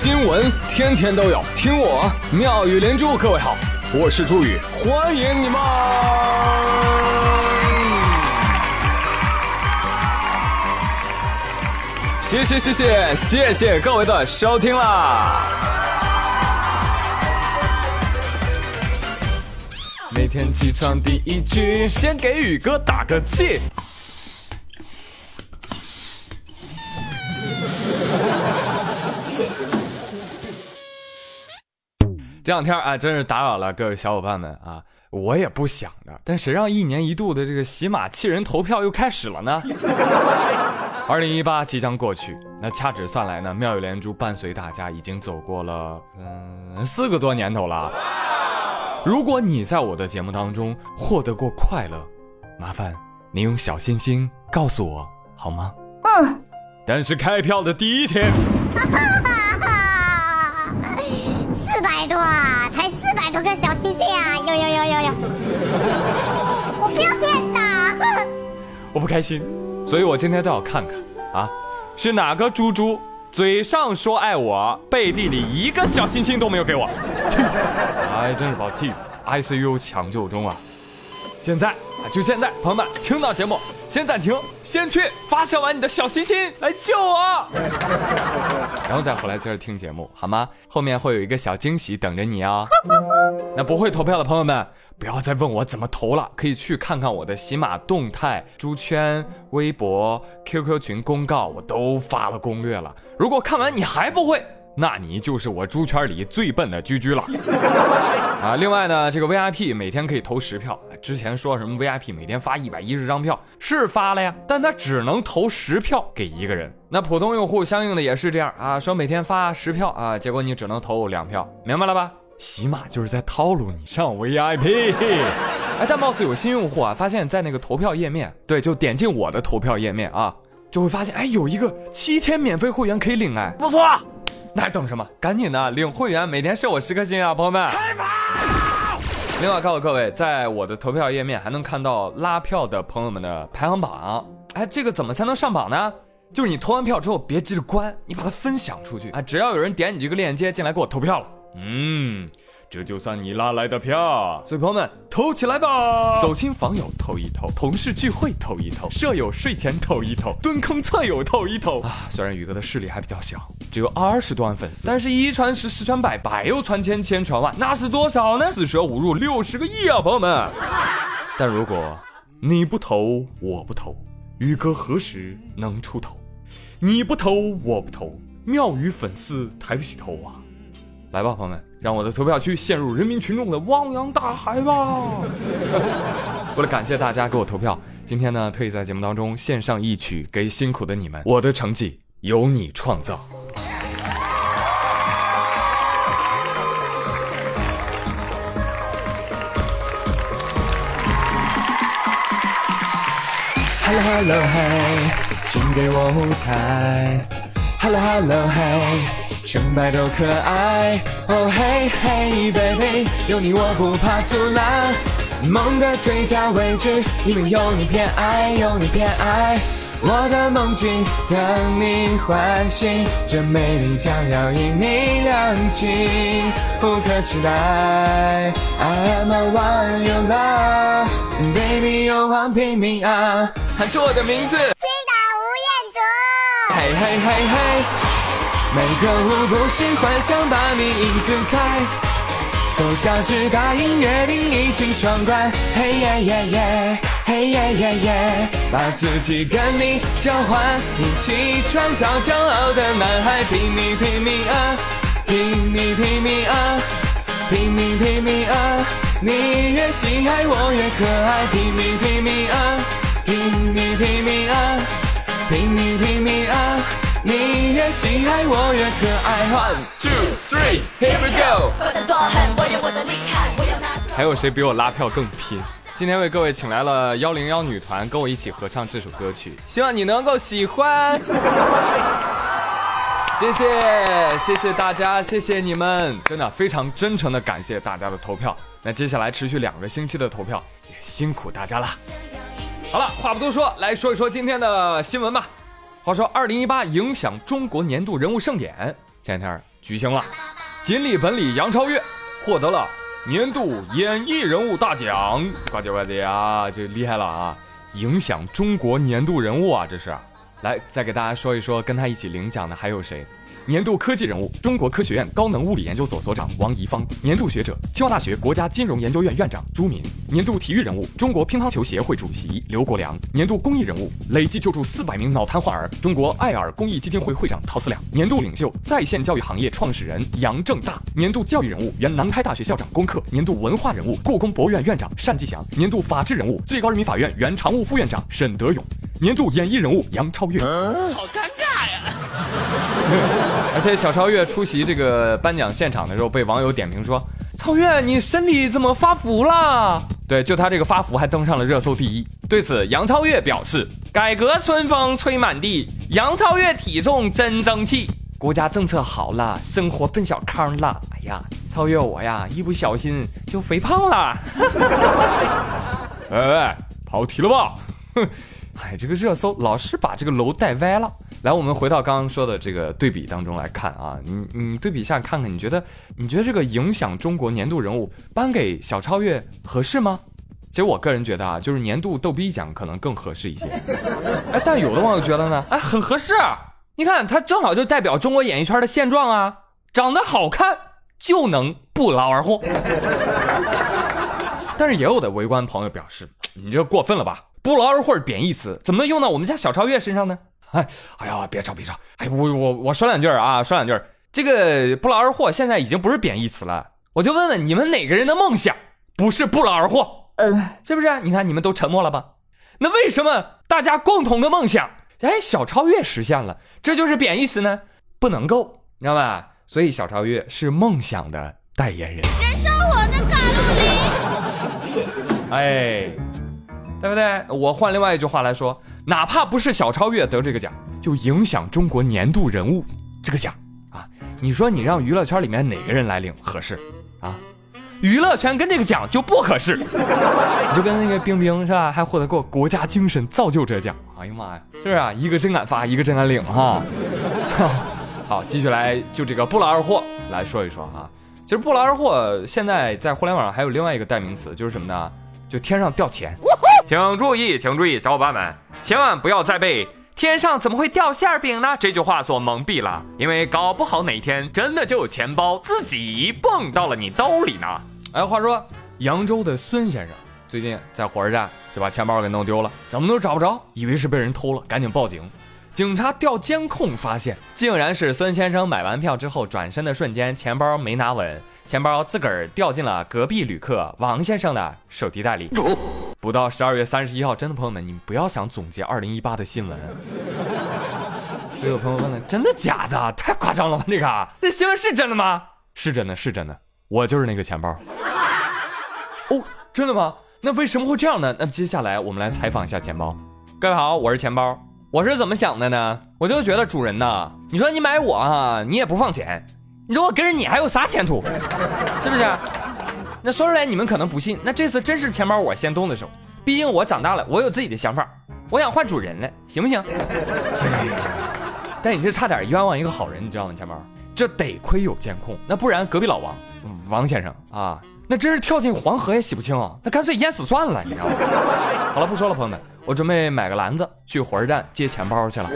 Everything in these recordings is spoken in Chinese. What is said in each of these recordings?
新闻天天都有，听我妙语连珠。各位好，我是朱宇，欢迎你们！谢谢谢谢谢谢各位的收听啦！每天起床第一句，先给宇哥打个气。这两天啊，真是打扰了各位小伙伴们啊！我也不想的，但谁让一年一度的这个喜马气人投票又开始了呢？二零一八即将过去，那掐指算来呢，妙语连珠伴随大家已经走过了嗯四个多年头了。如果你在我的节目当中获得过快乐，麻烦你用小心心告诉我好吗？嗯。但是开票的第一天。哇才四百多颗小星星啊！有有有有有！我不要变大，我不开心，所以我今天都要看看啊，是哪个猪猪嘴上说爱我，背地里一个小星星都没有给我，气死！哎，真是把我气死！ICU 抢救中啊！现在就现在，朋友们听到节目先暂停，先去发射完你的小心心来救我，然后再回来接着听节目，好吗？后面会有一个小惊喜等着你哦。那不会投票的朋友们，不要再问我怎么投了，可以去看看我的喜马动态、猪圈、微博、QQ 群公告，我都发了攻略了。如果看完你还不会。那你就是我猪圈里最笨的居居了 啊！另外呢，这个 VIP 每天可以投十票。之前说什么 VIP 每天发一百一十张票是发了呀，但他只能投十票给一个人。那普通用户相应的也是这样啊，说每天发十票啊，结果你只能投两票，明白了吧？起码就是在套路你上 VIP。哎，但貌似有新用户啊，发现在那个投票页面，对，就点进我的投票页面啊，就会发现哎，有一个七天免费会员可以领哎，不错。那还等什么？赶紧的，领会员，每天射我十颗星啊，朋友们！开跑！另外告诉各位，在我的投票页面还能看到拉票的朋友们的排行榜。哎，这个怎么才能上榜呢？就是你投完票之后，别急着关，你把它分享出去啊！只要有人点你这个链接进来给我投票了，嗯。这就算你拉来的票，所以朋友们投起来吧！走亲访友投一投，同事聚会投一投，舍友睡前投一投，蹲坑测友投一投啊！虽然宇哥的势力还比较小，只有二十多万粉丝，但是一传十，十传百，百又传千，千传万，那是多少呢？四舍五入六十个亿啊，朋友们！但如果你不投，我不投，宇哥何时能出头？你不投，我不投，妙宇粉丝抬不起头啊！来吧，朋友们，让我的投票区陷入人民群众的汪洋大海吧！为了感谢大家给我投票，今天呢，特意在节目当中献上一曲给辛苦的你们。我的成绩由你创造。Hello Hello Hey，请给我舞台。Hello Hello Hey。成败都可爱，哦嘿嘿，baby，有你我不怕阻拦，梦的最佳位置，因为有你偏爱，有你偏爱，我的梦境等你唤醒，这美丽将要因你亮起，不可取代。I'm a one you love，baby you want 拼命啊，喊出我的名字，青岛吴彦祖，嘿嘿嘿嘿。每个舞步是幻想把你影子猜，都想只答应约定一起闯关。嘿耶耶耶，嘿耶耶耶，把自己跟你交换，一起创造骄傲的男孩。拼命拼命啊，拼命拼命啊，拼命拼命啊，你越心爱我越可爱。拼命拼命啊，拼命拼命啊，拼命拼命啊。你喜爱我越可爱。One two three, here we go。还有谁比我拉票更拼？今天为各位请来了幺零幺女团，跟我一起合唱这首歌曲，希望你能够喜欢。谢谢谢谢大家，谢谢你们，真的非常真诚的感谢大家的投票。那接下来持续两个星期的投票，也辛苦大家了。好了，话不多说，来说一说今天的新闻吧。话说，二零一八影响中国年度人物盛典。前两天举行了，锦鲤本里杨超越获得了年度演艺人物大奖，呱唧呱唧啊，这厉害了啊！影响中国年度人物啊，这是。来，再给大家说一说，跟他一起领奖的还有谁？年度科技人物，中国科学院高能物理研究所所长王贻芳；年度学者，清华大学国家金融研究院院长朱民；年度体育人物，中国乒乓球协会主席刘国梁；年度公益人物，累计救助四百名脑瘫患儿，中国爱尔公益基金会会长陶思亮；年度领袖，在线教育行业创始人杨正大；年度教育人物，原南开大学校长龚克；年度文化人物，故宫博物院院长单霁翔；年度法治人物，最高人民法院原常务副院长沈德勇；年度演艺人物，杨超越。好尴尬呀！而且小超越出席这个颁奖现场的时候，被网友点评说：“超越，你身体怎么发福了？”对，就他这个发福还登上了热搜第一。对此，杨超越表示：“改革春风吹满地，杨超越体重真争气。国家政策好了，生活奔小康了。哎呀，超越我呀，一不小心就肥胖了。”哎，跑题了吧？哼，哎，这个热搜老是把这个楼带歪了。来，我们回到刚刚说的这个对比当中来看啊，你你对比一下看看，你觉得你觉得这个影响中国年度人物颁给小超越合适吗？其实我个人觉得啊，就是年度逗逼奖可能更合适一些。哎，但有的网友觉得呢，哎，很合适。你看他正好就代表中国演艺圈的现状啊，长得好看就能不劳而获。但是也有的围观朋友表示，你这过分了吧？不劳而获是贬义词，怎么能用到我们家小超越身上呢？哎，哎呀，别吵别吵！哎，我我我说两句啊，说两句。这个不劳而获现在已经不是贬义词了。我就问问你们哪个人的梦想不是不劳而获？嗯，是不是？你看你们都沉默了吧？那为什么大家共同的梦想，哎，小超越实现了，这就是贬义词呢？不能够，你知道吧？所以小超越是梦想的代言人。燃烧我的卡路里！哎，对不对？我换另外一句话来说。哪怕不是小超越得这个奖，就影响中国年度人物这个奖啊！你说你让娱乐圈里面哪个人来领合适啊？娱乐圈跟这个奖就不合适。你就跟那个冰冰是吧？还获得过国家精神造就者奖。哎呀妈呀，是不是啊？一个真敢发，一个真敢领哈。好，继续来就这个不劳而获来说一说哈。其实不劳而获现在在互联网上还有另外一个代名词，就是什么呢？就天上掉钱。请注意，请注意，小伙伴们，千万不要再被“天上怎么会掉馅饼呢”这句话所蒙蔽了，因为搞不好哪天真的就有钱包自己蹦到了你兜里呢。哎，话说扬州的孙先生最近在火车站就把钱包给弄丢了，怎么都找不着，以为是被人偷了，赶紧报警。警察调监控发现，竟然是孙先生买完票之后转身的瞬间，钱包没拿稳，钱包自个儿掉进了隔壁旅客王先生的手提袋里。不到十二月三十一号，真的朋友们，你们不要想总结二零一八的新闻。又 有朋友问了，真的假的？太夸张了吧？这个这新闻是真的吗？是真的，是真的，我就是那个钱包。哦，真的吗？那为什么会这样呢？那接下来我们来采访一下钱包。各位好，我是钱包。我是怎么想的呢？我就觉得主人呐，你说你买我啊，你也不放钱，你说我跟着你还有啥前途？是不是？那说出来你们可能不信，那这次真是钱包我先动的手，毕竟我长大了，我有自己的想法，我想换主人了，行不 行？行。但你这差点冤枉一个好人，你知道吗？钱包，这得亏有监控，那不然隔壁老王，王先生啊，那真是跳进黄河也洗不清啊，那干脆淹死算了，你知道吗？好了，不说了，朋友们，我准备买个篮子去火车站接钱包去了。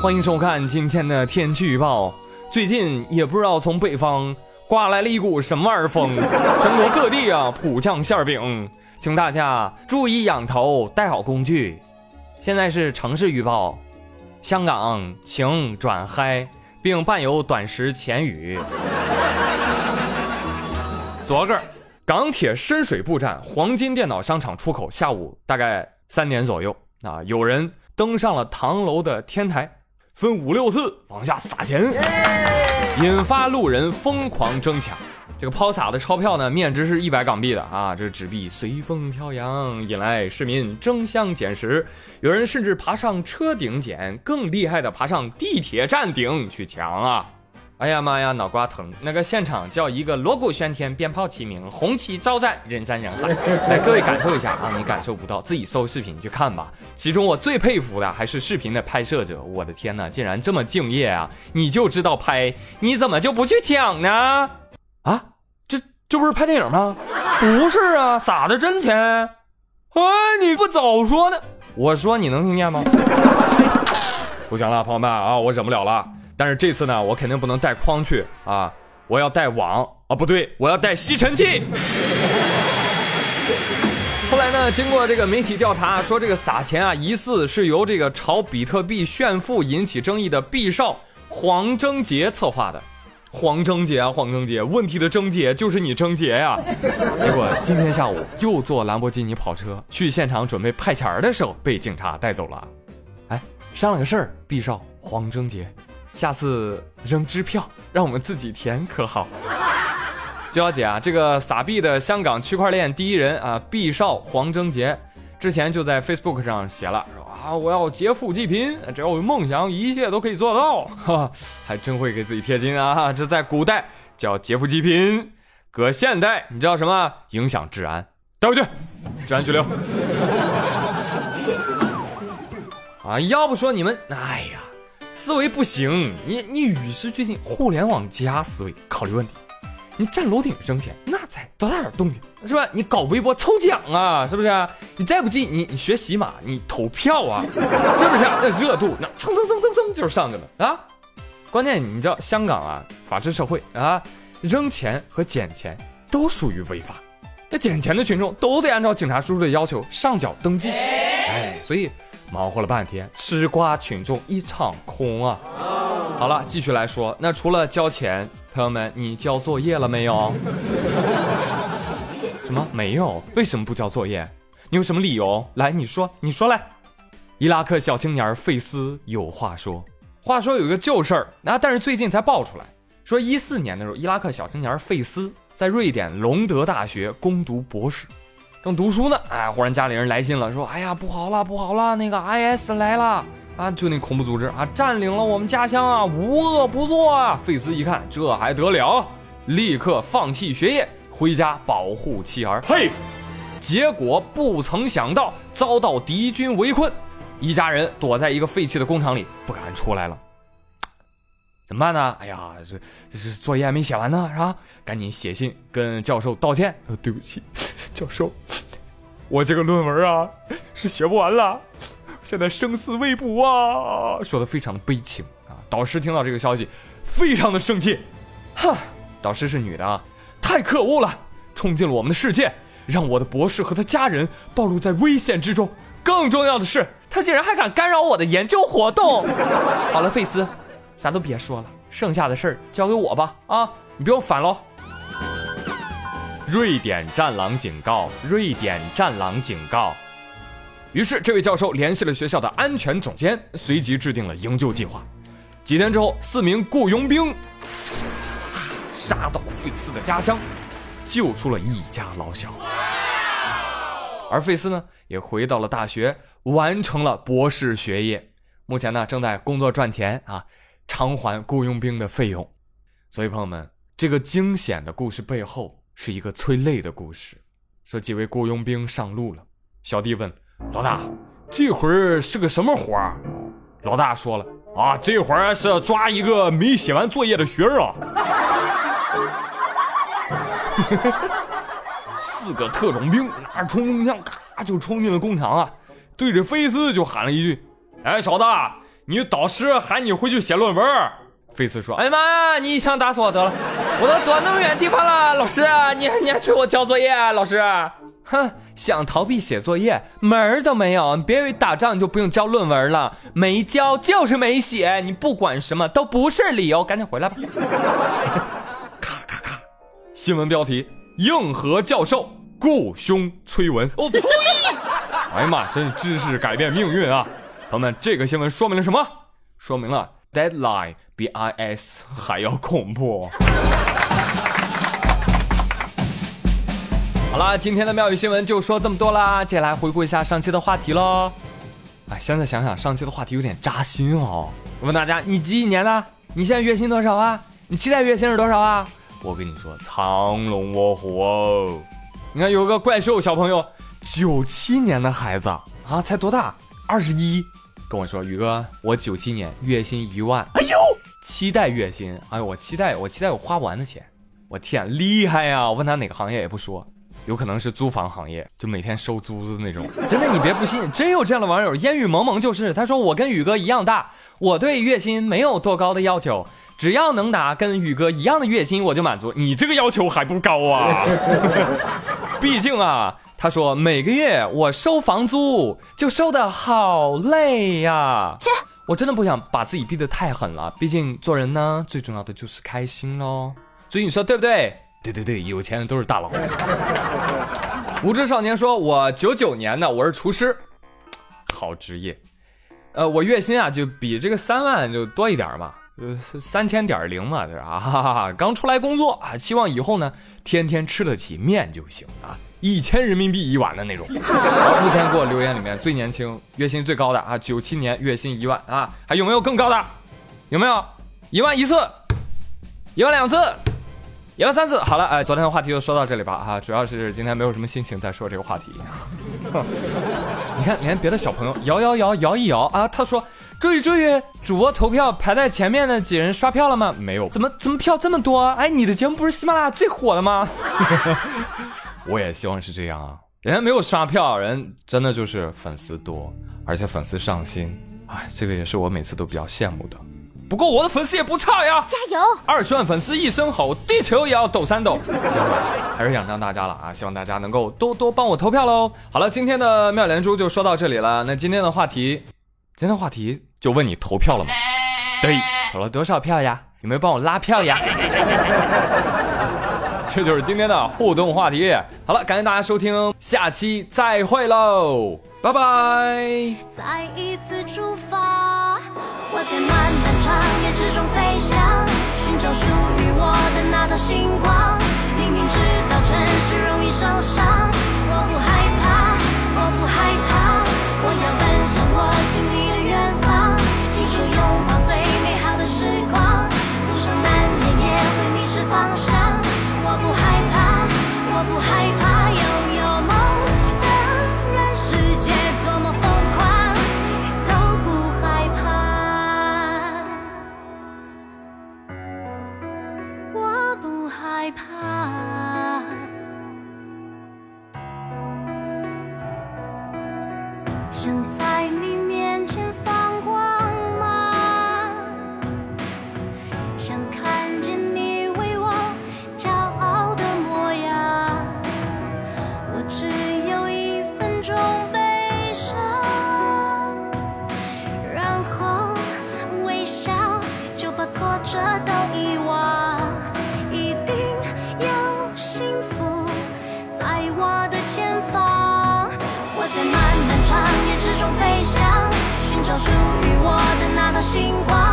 欢迎收看今天的天气预报。最近也不知道从北方刮来了一股什么玩意儿风，全国各地啊普降馅饼，请大家注意仰头，带好工具。现在是城市预报，香港晴转嗨，并伴有短时浅雨。昨个儿港铁深水埗站黄金电脑商场出口下午大概三点左右啊，有人登上了唐楼的天台。分五六次往下撒钱，引发路人疯狂争抢。这个抛洒的钞票呢，面值是一百港币的啊，这纸币随风飘扬，引来市民争相捡拾。有人甚至爬上车顶捡，更厉害的爬上地铁站顶去抢啊！哎呀妈呀，脑瓜疼！那个现场叫一个锣鼓喧天，鞭炮齐鸣，红旗招展，人山人海。来，各位感受一下啊！你感受不到，自己搜视频去看吧。其中我最佩服的还是视频的拍摄者，我的天哪，竟然这么敬业啊！你就知道拍，你怎么就不去抢呢？啊，这这不是拍电影吗？不是啊，撒的真钱。哎，你不早说呢？我说你能听见吗？不行了，朋友们啊，我忍不了了。但是这次呢，我肯定不能带筐去啊！我要带网啊，不对，我要带吸尘器。后来呢，经过这个媒体调查，说这个撒钱啊，疑似是由这个炒比特币炫富引起争议的毕少黄征杰策划的。黄征杰啊，黄征杰，问题的症结就是你征杰呀！结果今天下午又坐兰博基尼跑车去现场准备派钱的时候，被警察带走了。哎，商量个事儿，毕少黄征杰。下次扔支票，让我们自己填可好？据了解啊，这个撒币的香港区块链第一人啊，毕少黄征杰，之前就在 Facebook 上写了，说啊，我要劫富济贫，只要有梦想，一切都可以做到。哈，还真会给自己贴金啊！这在古代叫劫富济贫，搁现代你知道什么？影响治安，带回去，治安拘留。啊，要不说你们，哎呀。思维不行，你你与时俱进，互联网加思维考虑问题。你站楼顶挣钱，那才多大点动静是吧？你搞微博抽奖啊，是不是？你再不济，你你学习马，你投票啊，是不是？那热度那蹭蹭蹭蹭蹭就是上去了啊！关键你知道香港啊，法治社会啊，扔钱和捡钱都属于违法。那捡钱的群众都得按照警察叔叔的要求上缴登记，哎，所以。忙活了半天，吃瓜群众一场空啊！好了，继续来说，那除了交钱，朋友们，你交作业了没有？什么没有？为什么不交作业？你有什么理由？来，你说，你说来。伊拉克小青年费斯有话说。话说有一个旧事儿，那但是最近才爆出来，说一四年的时候，伊拉克小青年费斯在瑞典隆德大学攻读博士。正读书呢，哎，忽然家里人来信了，说：“哎呀，不好了，不好了，那个 IS 来了啊！就那恐怖组织啊，占领了我们家乡啊，无恶不作啊！”费斯一看，这还得了，立刻放弃学业，回家保护妻儿。嘿，结果不曾想到遭到敌军围困，一家人躲在一个废弃的工厂里，不敢出来了。怎么办呢？哎呀，这这是作业还没写完呢，是吧？赶紧写信跟教授道歉，对不起。教授，我这个论文啊 是写不完了，现在生死未卜啊，说的非常的悲情啊。导师听到这个消息，非常的生气，哈，导师是女的啊，太可恶了，冲进了我们的世界，让我的博士和他家人暴露在危险之中。更重要的是，他竟然还敢干扰我的研究活动。好了，费斯，啥都别说了，剩下的事儿交给我吧，啊，你不用烦喽。瑞典战狼警告！瑞典战狼警告！于是，这位教授联系了学校的安全总监，随即制定了营救计划。几天之后，四名雇佣兵杀到费斯的家乡，救出了一家老小。而费斯呢，也回到了大学，完成了博士学业。目前呢，正在工作赚钱啊，偿还雇佣兵的费用。所以，朋友们，这个惊险的故事背后。是一个催泪的故事，说几位雇佣兵上路了。小弟问老大：“这会儿是个什么活儿？”老大说了：“啊，这会儿是抓一个没写完作业的学生。”四个特种兵拿着冲锋枪，咔就冲进了工厂啊，对着菲斯就喊了一句：“哎，小子，你导师喊你回去写论文。”菲斯说：“哎妈，你一枪打死我得了，我都躲那么远地方了。老师，你你还催我交作业？老师，哼，想逃避写作业，门儿都没有。你别以为打仗你就不用交论文了，没交就是没写，你不管什么都不是理由。赶紧回来吧。”咔咔咔，新闻标题：硬核教授雇凶催文。我呸！哎呀妈，真是知识改变命运啊！朋友们，这个新闻说明了什么？说明了。Deadline 比 IS 还要恐怖。好啦，今天的妙语新闻就说这么多啦。接下来回顾一下上期的话题喽。哎，现在想想上期的话题有点扎心哦。我问大家，你几几年的？你现在月薪多少啊？你期待月薪是多少啊？我跟你说，藏龙卧虎哦。你看有个怪兽小朋友，九七年的孩子啊，才多大？二十一，跟我说宇哥，我九七年月薪一万。哎呦，期待月薪，哎呦，我期待，我期待我花不完的钱。我天，厉害呀！我问他哪个行业也不说，有可能是租房行业，就每天收租子那种。真的，你别不信，真有这样的网友，烟雨蒙蒙就是。他说我跟宇哥一样大，我对月薪没有多高的要求，只要能拿跟宇哥一样的月薪我就满足。你这个要求还不高啊？毕竟啊，他说每个月我收房租就收的好累呀。切，我真的不想把自己逼得太狠了，毕竟做人呢，最重要的就是开心喽。所以你说对不对？对对对，有钱的都是大佬。无知少年说：“我九九年的，我是厨师，好职业。呃，我月薪啊就比这个三万就多一点嘛，呃三千点零嘛，对吧？哈哈哈，刚出来工作啊，希望以后呢天天吃得起面就行啊，一千人民币一碗的那种。目前给我留言里面最年轻、月薪最高的啊，九七年月薪一万啊，还有没有更高的？有没有一万一次？一万两次？”一万三次，好了，哎，昨天的话题就说到这里吧，哈，主要是今天没有什么心情再说这个话题。你看，连别的小朋友摇摇摇摇一摇啊，他说注意注意，主播投票排在前面的几人刷票了吗？没有，怎么怎么票这么多？哎，你的节目不是喜马拉雅最火的吗？我也希望是这样啊，人家没有刷票，人真的就是粉丝多，而且粉丝上心，哎，这个也是我每次都比较羡慕的。不过我的粉丝也不差呀，加油！二十万粉丝一声吼，地球也要抖三抖。还是仰仗大家了啊！希望大家能够多多帮我投票喽。好了，今天的妙连珠就说到这里了。那今天的话题，今天的话题就问你投票了吗？对，投了多少票呀？有没有帮我拉票呀？这就是今天的互动话题。好了，感谢大家收听，下期再会喽，拜拜。再一次出发，我在漫漫长夜想在星光，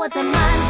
我在漫